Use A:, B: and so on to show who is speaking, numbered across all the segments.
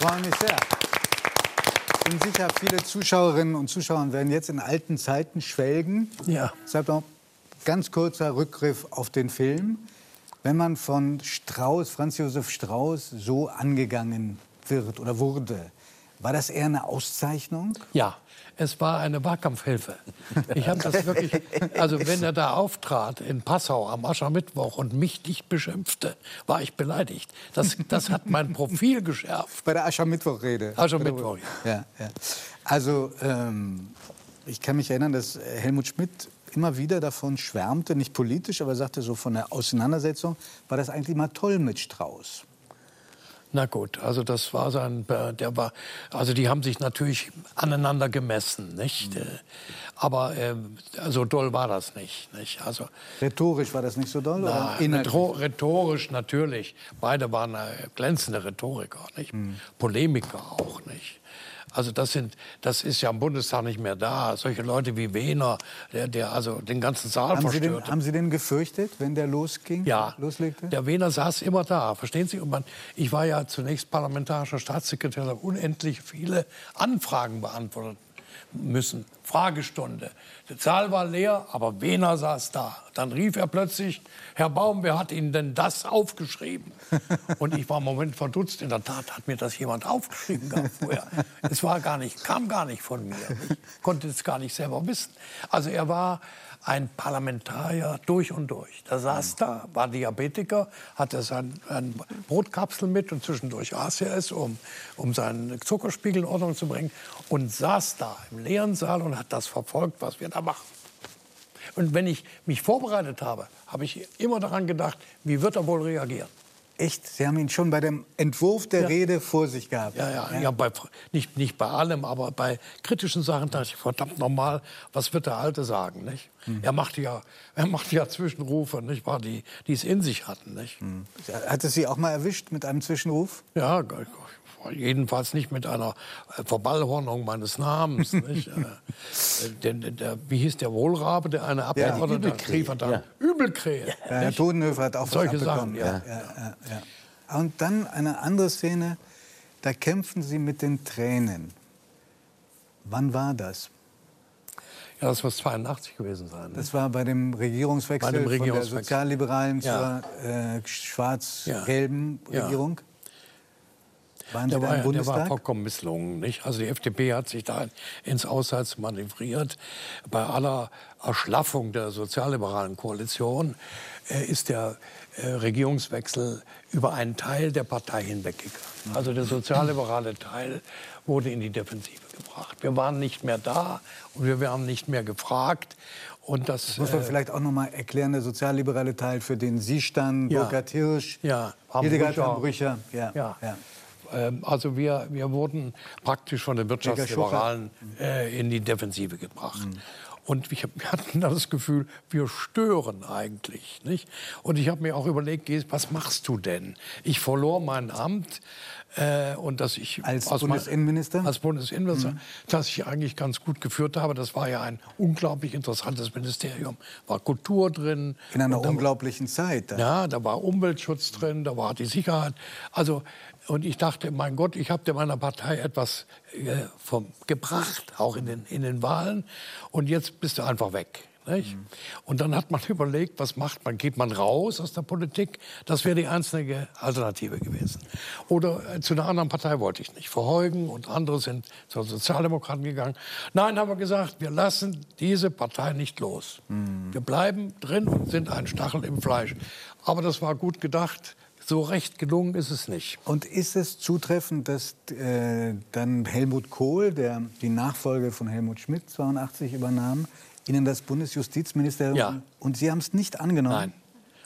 A: freue mich sehr. Ich bin sicher, viele Zuschauerinnen und Zuschauer werden jetzt in alten Zeiten schwelgen.
B: Ja.
A: Deshalb noch ganz kurzer Rückgriff auf den Film. Wenn man von Strauß, Franz Josef Strauß, so angegangen wird oder wurde, war das eher eine Auszeichnung?
B: Ja, es war eine Wahlkampfhilfe. Ich habe das wirklich, also wenn er da auftrat in Passau am Aschermittwoch und mich nicht beschimpfte, war ich beleidigt. Das, das hat mein Profil geschärft.
A: Bei der Aschermittwoch-Rede.
B: Aschermittwoch,
A: ja. ja. Also ähm, ich kann mich erinnern, dass Helmut Schmidt immer wieder davon schwärmte, nicht politisch, aber sagte so von der Auseinandersetzung, war das eigentlich mal toll mit Strauß.
B: Na gut, also das war sein, der war, also die haben sich natürlich aneinander gemessen, nicht? Mhm. Aber äh, so doll war das nicht, nicht? Also
A: rhetorisch war das nicht so doll
B: na, oder rhetorisch natürlich. Beide waren äh, glänzende Rhetoriker, nicht? Mhm. Polemiker auch, nicht? Also das sind, das ist ja im Bundestag nicht mehr da. Solche Leute wie Wehner, der, der also den ganzen Saal
A: haben
B: verstört.
A: Sie den, haben Sie den gefürchtet, wenn der losging?
B: Ja.
A: Loslegte?
B: Der Wehner saß immer da, verstehen Sie? Und man, ich war ja zunächst parlamentarischer Staatssekretär, habe unendlich viele Anfragen beantwortet müssen. Fragestunde. Die Zahl war leer, aber Wehner saß da. Dann rief er plötzlich, Herr Baum, wer hat Ihnen denn das aufgeschrieben? Und ich war im Moment verdutzt. In der Tat hat mir das jemand aufgeschrieben vorher. Es war gar nicht, kam gar nicht von mir. Ich konnte es gar nicht selber wissen. Also er war ein Parlamentarier durch und durch. Der saß da, war Diabetiker, hatte sein Brotkapsel mit und zwischendurch aß er es, um, um seinen Zuckerspiegel in Ordnung zu bringen und saß da im leeren Saal und hat das verfolgt, was wir da machen. Und wenn ich mich vorbereitet habe, habe ich immer daran gedacht, wie wird er wohl reagieren.
A: Echt? Sie haben ihn schon bei dem Entwurf der ja. Rede vor sich gehabt?
B: Ja, ja, ja. ja bei, nicht, nicht bei allem, aber bei kritischen Sachen dachte ich, verdammt normal, was wird der Alte sagen? Nicht? Mhm. Er machte ja, er machte ja Zwischenrufe, nicht wahr, die, die es in sich hatten. Nicht? Mhm.
A: Hat es Sie auch mal erwischt mit einem Zwischenruf?
B: Ja, jedenfalls nicht mit einer äh, Verballhornung meines Namens. Nicht? Äh, der, der, wie hieß der Wohlrabe, der eine Abgeordnete
A: ja, rief dann
B: ja. Übelkrähe.
A: Ja, Herr Todenhöfer hat auch
B: Solche
A: was
B: Sachen,
A: ja. Ja, ja. Und dann eine andere Szene, da kämpfen Sie mit den Tränen. Wann war das?
B: Ja, das muss 82 gewesen sein. Ne?
A: Das war bei dem Regierungswechsel,
B: bei dem Regierungswechsel.
A: von der sozialliberalen zur äh, schwarz-gelben Regierung.
B: Waren der, war, der war vollkommen misslungen. Nicht? Also die FDP hat sich da ins Ausseits manövriert. Bei aller Erschlaffung der sozialliberalen Koalition äh, ist der äh, Regierungswechsel über einen Teil der Partei hinweggegangen. Also der sozialliberale Teil wurde in die Defensive gebracht. Wir waren nicht mehr da und wir waren nicht mehr gefragt. Und das,
A: das muss man äh, vielleicht auch noch mal erklären, der sozialliberale Teil, für den Sie standen, ja, Burkhard Hirsch,
B: ja,
A: Hildegard Brücher.
B: Ja, ja. ja. Ähm, also wir, wir wurden praktisch von den Wirtschaftsliberalen äh, in die Defensive gebracht. Mhm. Und wir hatten das Gefühl, wir stören eigentlich. Nicht? Und ich habe mir auch überlegt, was machst du denn? Ich verlor mein Amt. Äh, und dass ich
A: als Bundesinnenminister,
B: als Bundesinnenminister, mhm. dass ich eigentlich ganz gut geführt habe. Das war ja ein unglaublich interessantes Ministerium. War Kultur drin.
A: In einer unglaublichen Zeit.
B: Da. Ja, da war Umweltschutz drin, da war die Sicherheit. Also und ich dachte, mein Gott, ich habe meiner Partei etwas äh, vom, gebracht, auch in den, in den Wahlen. Und jetzt bist du einfach weg. Mhm. Und dann hat man überlegt, was macht man? Geht man raus aus der Politik? Das wäre die einzige Alternative gewesen. Oder äh, zu einer anderen Partei wollte ich nicht. Verheugen und andere sind zu Sozialdemokraten gegangen. Nein, haben wir gesagt, wir lassen diese Partei nicht los. Mhm. Wir bleiben drin und sind ein Stachel im Fleisch. Aber das war gut gedacht so recht gelungen ist es nicht.
A: Und ist es zutreffend, dass äh, dann Helmut Kohl, der die Nachfolge von Helmut Schmidt 82 übernahm, Ihnen das Bundesjustizministerium
B: ja.
A: und Sie haben es nicht angenommen?
B: Nein.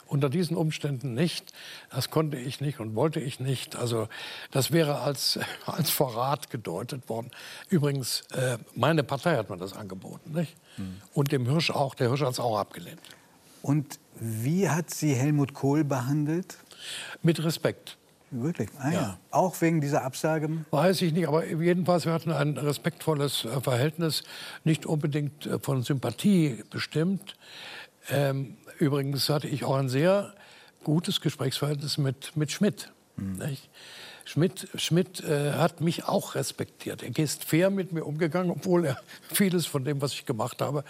B: Unter diesen Umständen nicht. Das konnte ich nicht und wollte ich nicht. Also das wäre als, als Verrat gedeutet worden. Übrigens, äh, meine Partei hat mir das angeboten. Nicht? Hm. Und dem Hirsch auch. Der Hirsch hat es auch abgelehnt.
A: Und wie hat Sie Helmut Kohl behandelt?
B: Mit Respekt.
A: Wirklich? Ah, ja. ja. Auch wegen dieser Absage?
B: Weiß ich nicht, aber jedenfalls, wir hatten ein respektvolles äh, Verhältnis, nicht unbedingt äh, von Sympathie bestimmt. Ähm, übrigens hatte ich auch ein sehr gutes Gesprächsverhältnis mit, mit Schmidt. Hm. Schmidt, Schmidt äh, hat mich auch respektiert. Er ist fair mit mir umgegangen, obwohl er vieles von dem, was ich gemacht habe,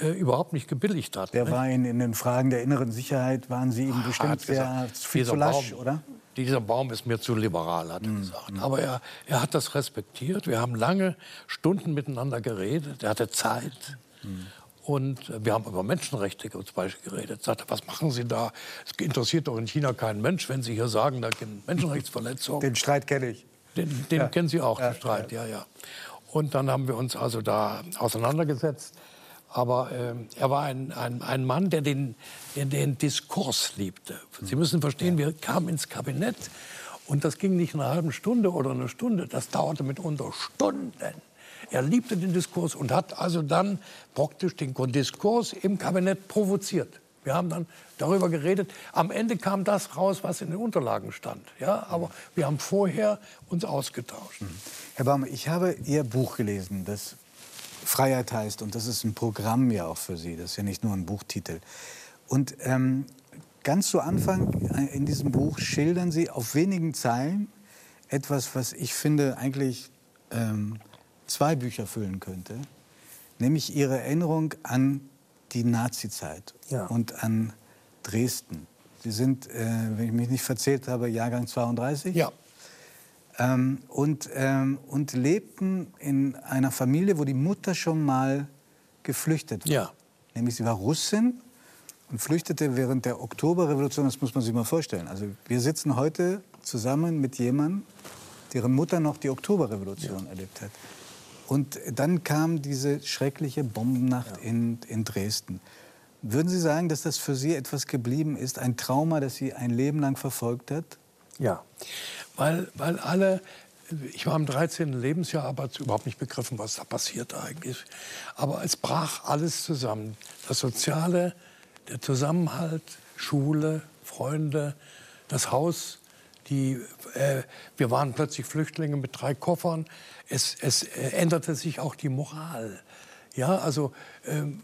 B: äh, überhaupt nicht gebilligt hat.
A: Der ne? war in, in, den Fragen der inneren Sicherheit, waren Sie ihm bestimmt sehr viel zu lasch,
B: Baum,
A: oder?
B: Dieser Baum ist mir zu liberal, hat er mhm. gesagt. Aber er, er hat das respektiert. Wir haben lange Stunden miteinander geredet. Er hatte Zeit. Mhm. Und wir haben über Menschenrechte zum Beispiel geredet. Sagte, was machen Sie da? Es interessiert doch in China keinen Mensch, wenn Sie hier sagen, da gibt Menschenrechtsverletzungen.
A: Den Streit kenne ich.
B: Den, den ja. kennen Sie auch, ja, den Streit, ja. ja, ja. Und dann haben wir uns also da auseinandergesetzt. Aber äh, er war ein, ein, ein Mann, der den, der den Diskurs liebte. Sie müssen verstehen, wir kamen ins Kabinett und das ging nicht eine halbe Stunde oder eine Stunde, das dauerte mitunter Stunden. Er liebte den Diskurs und hat also dann praktisch den Diskurs im Kabinett provoziert. Wir haben dann darüber geredet. Am Ende kam das raus, was in den Unterlagen stand. Ja, aber wir haben vorher uns ausgetauscht. Mhm.
A: Herr Baum, ich habe Ihr Buch gelesen, das Freiheit heißt, und das ist ein Programm ja auch für Sie. Das ist ja nicht nur ein Buchtitel. Und ähm, ganz zu Anfang äh, in diesem Buch schildern Sie auf wenigen Zeilen etwas, was ich finde eigentlich ähm, zwei Bücher füllen könnte, nämlich ihre Erinnerung an die Nazizeit ja. und an Dresden. Sie sind, äh, wenn ich mich nicht verzählt habe, Jahrgang 32.
B: Ja.
A: Ähm, und, ähm, und lebten in einer Familie, wo die Mutter schon mal geflüchtet war.
B: Ja.
A: Nämlich sie war Russin und flüchtete während der Oktoberrevolution. Das muss man sich mal vorstellen. Also wir sitzen heute zusammen mit jemandem, deren Mutter noch die Oktoberrevolution ja. erlebt hat. Und dann kam diese schreckliche Bombennacht ja. in, in Dresden. Würden Sie sagen, dass das für Sie etwas geblieben ist, ein Trauma, das Sie ein Leben lang verfolgt hat?
B: Ja, weil, weil alle, ich war im 13. Lebensjahr, aber überhaupt nicht begriffen, was da passiert eigentlich. Aber es brach alles zusammen. Das Soziale, der Zusammenhalt, Schule, Freunde, das Haus, die, äh, wir waren plötzlich Flüchtlinge mit drei Koffern. Es, es äh, änderte sich auch die Moral. Ja, also ähm,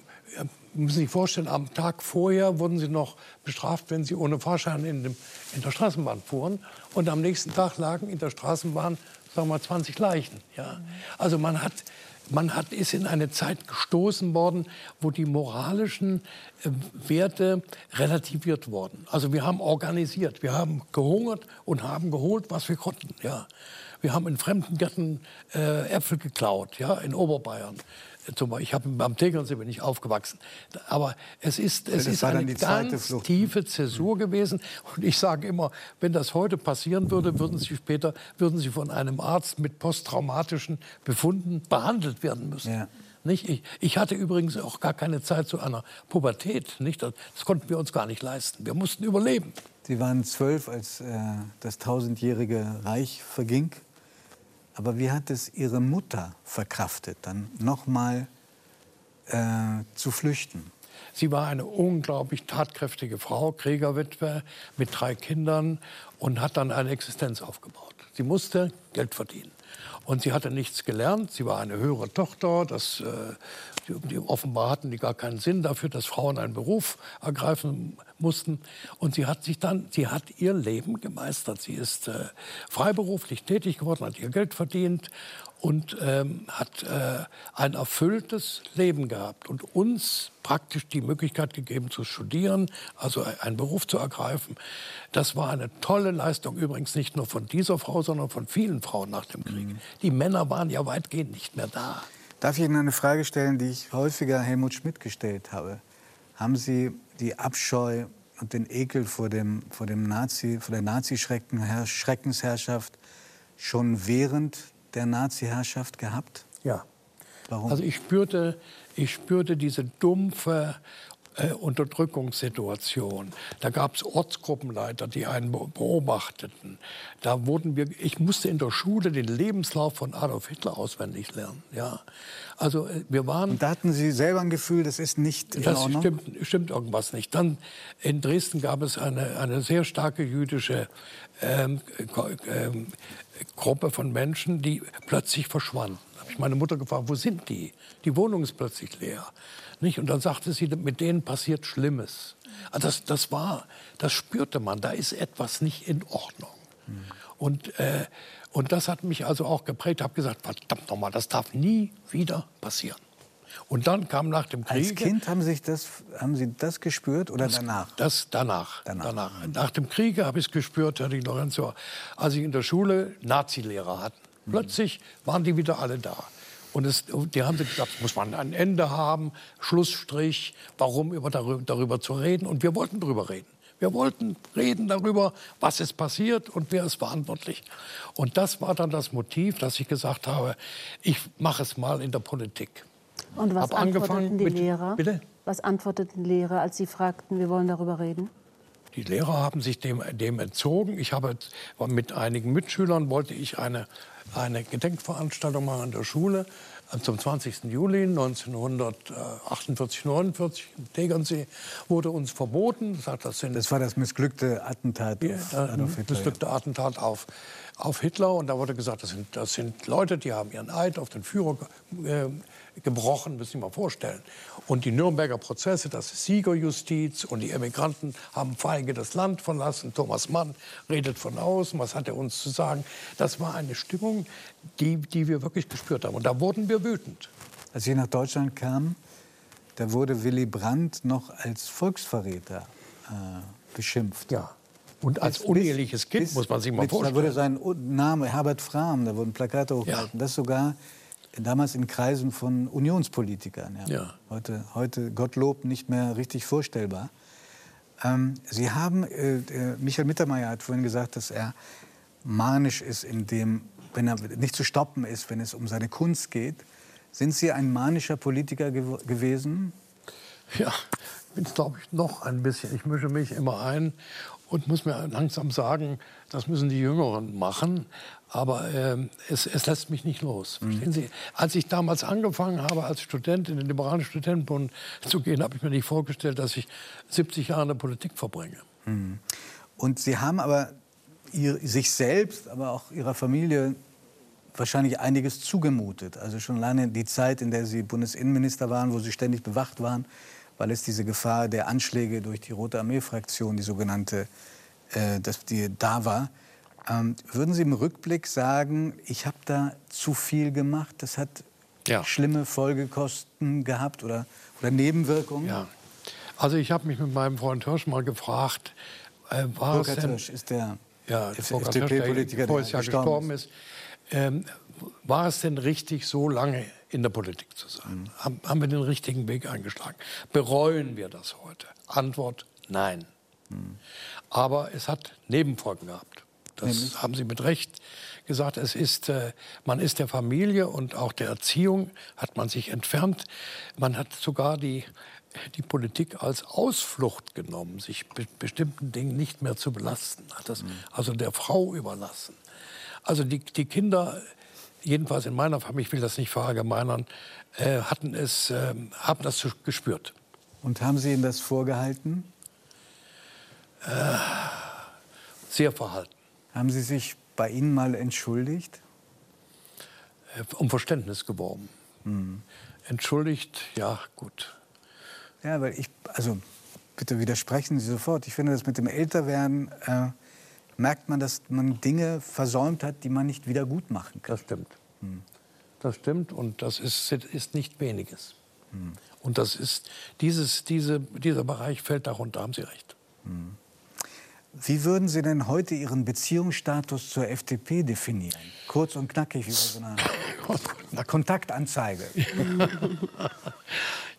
B: müssen Sie sich vorstellen, am Tag vorher wurden Sie noch bestraft, wenn Sie ohne Fahrschein in, dem, in der Straßenbahn fuhren. Und am nächsten Tag lagen in der Straßenbahn, sagen wir mal, 20 Leichen. Ja? Also man hat man hat, ist in eine Zeit gestoßen worden, wo die moralischen äh, Werte relativiert wurden. Also wir haben organisiert, wir haben gehungert und haben geholt, was wir konnten. Ja. Wir haben in fremden Gärten äh, Äpfel geklaut, ja, in Oberbayern. Ich habe am Tegernsee bin ich aufgewachsen. Aber es ist, es ist eine ganz Flucht. tiefe Zäsur gewesen. Und ich sage immer, wenn das heute passieren würde, würden Sie später würden Sie von einem Arzt mit posttraumatischen Befunden behandelt werden müssen. Ja. Nicht? Ich, ich, hatte übrigens auch gar keine Zeit zu einer Pubertät. Nicht? Das, das konnten wir uns gar nicht leisten. Wir mussten überleben.
A: Sie waren zwölf, als äh, das tausendjährige Reich verging. Aber wie hat es Ihre Mutter verkraftet, dann nochmal äh, zu flüchten?
B: Sie war eine unglaublich tatkräftige Frau, Kriegerwitwe mit drei Kindern und hat dann eine Existenz aufgebaut. Sie musste Geld verdienen. Und sie hatte nichts gelernt. Sie war eine höhere Tochter. Das, äh, die, die, offenbar hatten die gar keinen Sinn dafür, dass Frauen einen Beruf ergreifen mussten. Und sie hat sich dann, sie hat ihr Leben gemeistert. Sie ist äh, freiberuflich tätig geworden, hat ihr Geld verdient und ähm, hat äh, ein erfülltes Leben gehabt und uns praktisch die Möglichkeit gegeben zu studieren, also einen Beruf zu ergreifen. Das war eine tolle Leistung, übrigens nicht nur von dieser Frau, sondern von vielen Frauen nach dem Krieg. Mhm. Die Männer waren ja weitgehend nicht mehr da.
A: Darf ich Ihnen eine Frage stellen, die ich häufiger Helmut Schmidt gestellt habe? Haben Sie die Abscheu und den Ekel vor, dem, vor, dem Nazi, vor der Nazi-Schreckensherrschaft schon während der Nazi-Herrschaft gehabt?
B: Ja. Warum? Also ich spürte, ich spürte diese dumpfe äh, Unterdrückungssituation. Da gab es Ortsgruppenleiter, die einen beobachteten. Da wurden wir, ich musste in der Schule den Lebenslauf von Adolf Hitler auswendig lernen. Ja. Also äh, wir waren.
A: Und da hatten Sie selber ein Gefühl, das ist nicht in
B: das Ordnung? Stimmt, stimmt irgendwas nicht. Dann in Dresden gab es eine, eine sehr starke jüdische ähm, ähm, Gruppe von Menschen, die plötzlich verschwanden. Da habe ich meine Mutter gefragt, wo sind die? Die Wohnung ist plötzlich leer. Nicht? Und dann sagte sie, mit denen passiert Schlimmes. Also das, das war, das spürte man, da ist etwas nicht in Ordnung. Und, äh, und das hat mich also auch geprägt. Habe gesagt, verdammt nochmal, das darf nie wieder passieren. Und dann kam nach dem Krieg.
A: Als Kind haben, sich das, haben Sie das gespürt oder
B: das,
A: danach?
B: Das danach. danach. danach. Nach dem Krieg habe ich es gespürt, Herr Di Lorenzo, als ich in der Schule Nazi-Lehrer hatten. Mhm. Plötzlich waren die wieder alle da. Und es, die haben gesagt, muss man ein Ende haben, Schlussstrich, warum über darüber, darüber zu reden. Und wir wollten darüber reden. Wir wollten reden darüber, was ist passiert und wer ist verantwortlich. Und das war dann das Motiv, dass ich gesagt habe, ich mache es mal in der Politik.
C: Und was antworteten die mit, Lehrer? Bitte? Was antworteten Lehrer, als sie fragten, wir wollen darüber reden?
B: Die Lehrer haben sich dem, dem entzogen. Ich habe mit einigen Mitschülern wollte ich eine, eine Gedenkveranstaltung machen an der Schule zum 20. Juli 1948, 49 im Tegernsee wurde uns verboten.
A: Das, sind, das war das missglückte Attentat
B: auf ja, Adolf Hitler. Missglückte Attentat auf, auf Hitler. Und da wurde gesagt, das sind, das sind Leute, die haben ihren Eid auf den Führer äh, gebrochen, müssen Sie mal vorstellen. Und die Nürnberger Prozesse, das ist Siegerjustiz und die Emigranten haben feige das Land verlassen. Thomas Mann redet von außen, was hat er uns zu sagen? Das war eine Stimmung, die, die wir wirklich gespürt haben. Und da wurden wir wütend.
A: Als Sie nach Deutschland kamen, da wurde Willy Brandt noch als Volksverräter äh, beschimpft.
B: Ja. Und als bis, uneheliches Kind, bis, muss man sich mal vorstellen.
A: Da wurde sein Name Herbert Frahm, da wurden Plakate hochgehalten. Ja. Das sogar damals in Kreisen von Unionspolitikern. Ja. ja. Heute, heute, Gottlob, nicht mehr richtig vorstellbar. Ähm, Sie haben, äh, äh, Michael Mittermeier hat vorhin gesagt, dass er manisch ist, in dem, wenn er nicht zu stoppen ist, wenn es um seine Kunst geht. Sind Sie ein manischer Politiker gew gewesen?
B: Ja, bin es, glaube ich, noch ein bisschen. Ich mische mich immer ein und muss mir langsam sagen, das müssen die Jüngeren machen. Aber äh, es, es, lässt mich nicht los. Mhm. Verstehen Sie? Als ich damals angefangen habe, als Student in den liberalen Studentenbund zu gehen, habe ich mir nicht vorgestellt, dass ich 70 Jahre in der Politik verbringe.
A: Mhm. Und Sie haben aber ihr, sich selbst, aber auch Ihrer Familie wahrscheinlich einiges zugemutet. Also schon lange die Zeit, in der Sie Bundesinnenminister waren, wo Sie ständig bewacht waren, weil es diese Gefahr der Anschläge durch die Rote Armee-Fraktion, die sogenannte, äh, dass die da war. Ähm, würden Sie im Rückblick sagen, ich habe da zu viel gemacht, das hat ja. schlimme Folgekosten gehabt oder, oder Nebenwirkungen?
B: Ja. Also ich habe mich mit meinem Freund Hirsch mal gefragt, äh, war
A: Burkhard es denn, Hirsch ist der
B: ja, FDP-Politiker, der, der Jahr gestorben ist. Ähm, war es denn richtig, so lange in der Politik zu sein? Mhm. Haben, haben, wir den richtigen Weg eingeschlagen? Bereuen wir das heute? Antwort, nein. Mhm. Aber es hat Nebenfolgen gehabt. Das Nämlich? haben Sie mit Recht gesagt. Es ist, äh, man ist der Familie und auch der Erziehung hat man sich entfernt. Man hat sogar die, die Politik als Ausflucht genommen, sich be bestimmten Dingen nicht mehr zu belasten. Hat das mhm. also der Frau überlassen. Also die, die Kinder, jedenfalls in meiner Familie, ich will das nicht verallgemeinern, äh, hatten es, äh, haben das gespürt.
A: Und haben Sie Ihnen das vorgehalten?
B: Äh, sehr verhalten.
A: Haben Sie sich bei Ihnen mal entschuldigt?
B: Äh, um Verständnis geworben. Hm. Entschuldigt, ja, gut.
A: Ja, weil ich, also bitte widersprechen Sie sofort. Ich finde, dass mit dem Älterwerden äh, merkt man, dass man Dinge versäumt hat, die man nicht wieder gut machen kann.
B: Das stimmt. Hm. Das stimmt und das ist, ist nicht weniges. Hm. Und das ist, dieses, diese, dieser Bereich fällt darunter, haben Sie recht. Hm.
A: Wie würden Sie denn heute Ihren Beziehungsstatus zur FDP definieren? Kurz und knackig, bei so einer, einer Kontaktanzeige.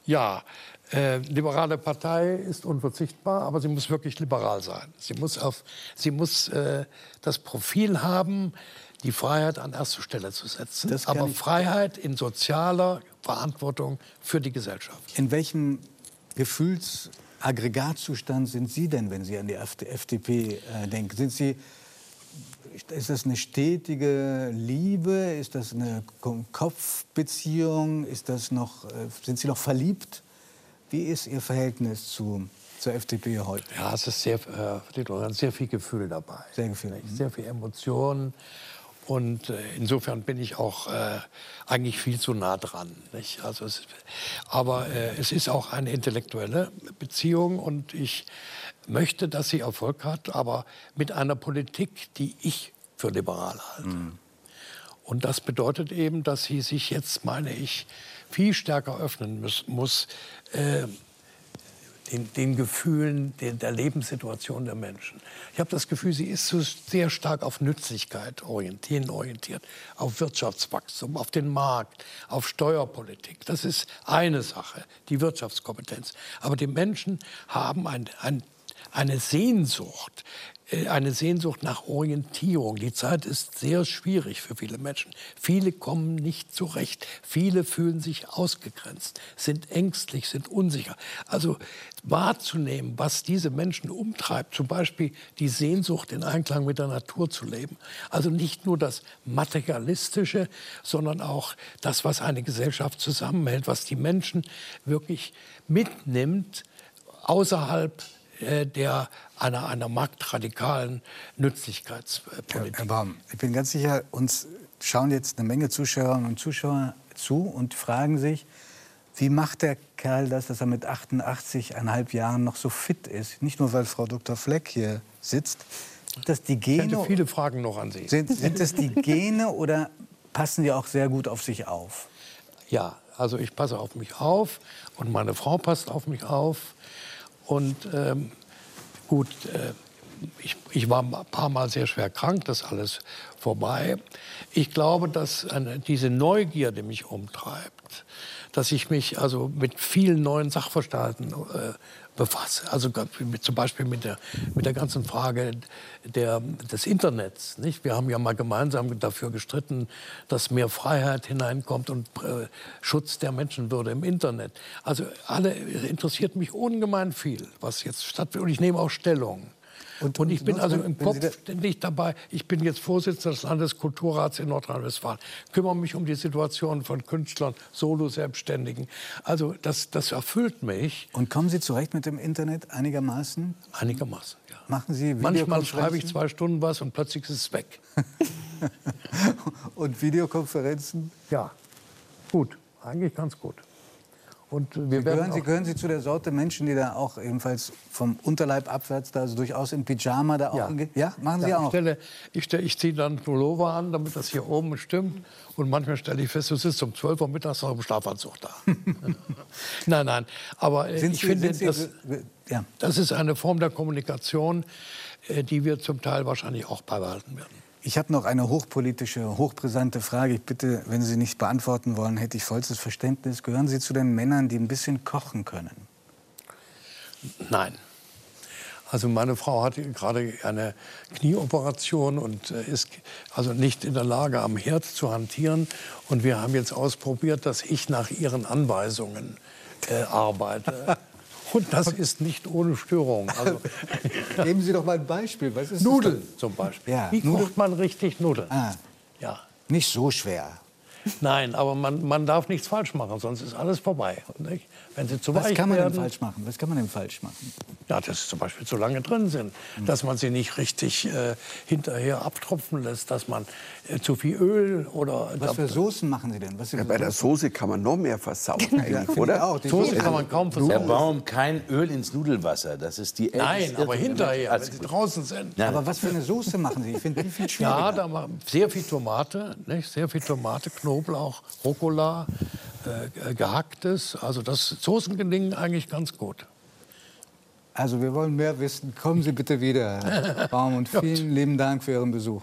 B: ja, äh, liberale Partei ist unverzichtbar, aber sie muss wirklich liberal sein. Sie muss, auf, sie muss äh, das Profil haben, die Freiheit an erste Stelle zu setzen, aber Freiheit in sozialer Verantwortung für die Gesellschaft.
A: In welchem Gefühls Aggregatzustand sind Sie denn, wenn Sie an die FDP äh, denken? Sind Sie, ist das eine stetige Liebe? Ist das eine Kopfbeziehung? Ist das noch, äh, sind Sie noch verliebt? Wie ist Ihr Verhältnis zu, zur FDP heute?
B: Ja, es ist sehr, äh, sehr viel Gefühl dabei.
A: Sehr Gefühl.
B: Sehr viel Emotionen. Und äh, insofern bin ich auch äh, eigentlich viel zu nah dran. Nicht? Also es, aber äh, es ist auch eine intellektuelle Beziehung und ich möchte, dass sie Erfolg hat, aber mit einer Politik, die ich für liberal halte. Mhm. Und das bedeutet eben, dass sie sich jetzt, meine ich, viel stärker öffnen muss, muss äh, den, den, Gefühlen den, der Lebenssituation der Menschen. Ich habe das Gefühl, sie ist so sehr stark auf Nützlichkeit orientiert, orientiert, auf Wirtschaftswachstum, auf den Markt, auf Steuerpolitik. Das ist eine Sache, die Wirtschaftskompetenz. Aber die Menschen haben ein, ein, eine Sehnsucht eine Sehnsucht nach Orientierung. Die Zeit ist sehr schwierig für viele Menschen. Viele kommen nicht zurecht. Viele fühlen sich ausgegrenzt, sind ängstlich, sind unsicher. Also wahrzunehmen, was diese Menschen umtreibt, zum Beispiel die Sehnsucht, in Einklang mit der Natur zu leben. Also nicht nur das Materialistische, sondern auch das, was eine Gesellschaft zusammenhält, was die Menschen wirklich mitnimmt außerhalb äh, der einer, einer marktradikalen Nützlichkeitspolitik.
A: Herr Baum, ich bin ganz sicher, uns schauen jetzt eine Menge Zuschauerinnen und Zuschauer zu und fragen sich, wie macht der Kerl das, dass er mit 88,5 Jahren noch so fit ist? Nicht nur, weil Frau Dr. Fleck hier sitzt.
B: Sind das die Gene? Ich hätte viele Fragen noch an Sie.
A: Sind, sind das die Gene oder passen die auch sehr gut auf sich auf?
B: Ja, also ich passe auf mich auf und meine Frau passt auf mich auf. Und ähm, gut, äh, ich, ich, war ein paar Mal sehr schwer krank, das alles vorbei. Ich glaube, dass eine, diese Neugier, die mich umtreibt, dass ich mich also mit vielen neuen Sachverhalten äh, befasse. Also mit, zum Beispiel mit der, mit der ganzen Frage der, des Internets. Nicht? Wir haben ja mal gemeinsam dafür gestritten, dass mehr Freiheit hineinkommt und äh, Schutz der Menschenwürde im Internet. Also alle interessiert mich ungemein viel, was jetzt stattfindet. Und ich nehme auch Stellung. Und, und, ich bin also im Kopf ständig dabei. Ich bin jetzt Vorsitzender des Landeskulturrats in Nordrhein-Westfalen, kümmere mich um die Situation von Künstlern, Solo-Selbstständigen. Also das, das erfüllt mich.
A: Und kommen Sie zurecht mit dem Internet einigermaßen?
B: Einigermaßen, ja.
A: Machen Sie
B: Manchmal schreibe ich zwei Stunden was und plötzlich ist es weg.
A: und Videokonferenzen?
B: Ja, gut, eigentlich ganz gut.
A: Und wir Sie, gehören, Sie gehören Sie zu der Sorte Menschen, die da auch ebenfalls vom Unterleib abwärts, da also durchaus im Pyjama da auch
B: ja.
A: Ja, machen Sie ja, auch.
B: Ich, stelle, ich, stelle, ich ziehe dann Pullover an, damit das hier oben stimmt. Und manchmal stelle ich fest, du sitzt um 12 Uhr mittags noch im Schlafanzug da. nein, nein. Aber äh, sind ich Sie, finde, Sie, das, ja. das ist eine Form der Kommunikation, äh, die wir zum Teil wahrscheinlich auch beibehalten werden.
A: Ich habe noch eine hochpolitische, hochbrisante Frage. Ich bitte, wenn Sie nicht beantworten wollen, hätte ich vollstes Verständnis. Gehören Sie zu den Männern, die ein bisschen kochen können?
B: Nein. Also meine Frau hat gerade eine Knieoperation und äh, ist also nicht in der Lage, am Herd zu hantieren. Und wir haben jetzt ausprobiert, dass ich nach ihren Anweisungen äh, arbeite. Und das ist nicht ohne Störung. Also
A: Geben Sie doch mal ein Beispiel. Was ist
B: Nudeln zum Beispiel. Ja, Wie Nudeln? kocht man richtig Nudeln? Ah.
A: Ja. Nicht so schwer.
B: Nein, aber man, man darf nichts falsch machen, sonst ist alles vorbei. Nicht?
A: Wenn sie zu Was weich kann man werden, denn falsch machen? Was kann man denn falsch machen?
B: Ja, dass sie zum Beispiel zu lange drin sind, mhm. dass man sie nicht richtig äh, hinterher abtropfen lässt, dass man äh, zu viel Öl oder...
A: Was für Soßen machen Sie denn?
D: Ja, bei der Soße kann man noch mehr versauen, ja, oder?
B: Auch. Die Soße kann man kaum versauen.
D: Der Baum, kein Öl ins Nudelwasser, das ist die
B: Nein, aber hinterher, wenn Sie draußen sind. Nein.
A: Aber was für eine Soße machen Sie? Ich finde die viel
B: schwieriger. Ja, da machen sehr viel Tomate, nicht? sehr viel Tomate, Knoblauch, Rucola, äh, gehacktes. Also das Soßen gelingen eigentlich ganz gut.
A: Also wir wollen mehr wissen. Kommen Sie bitte wieder, Herr Baum. Und vielen lieben Dank für Ihren Besuch.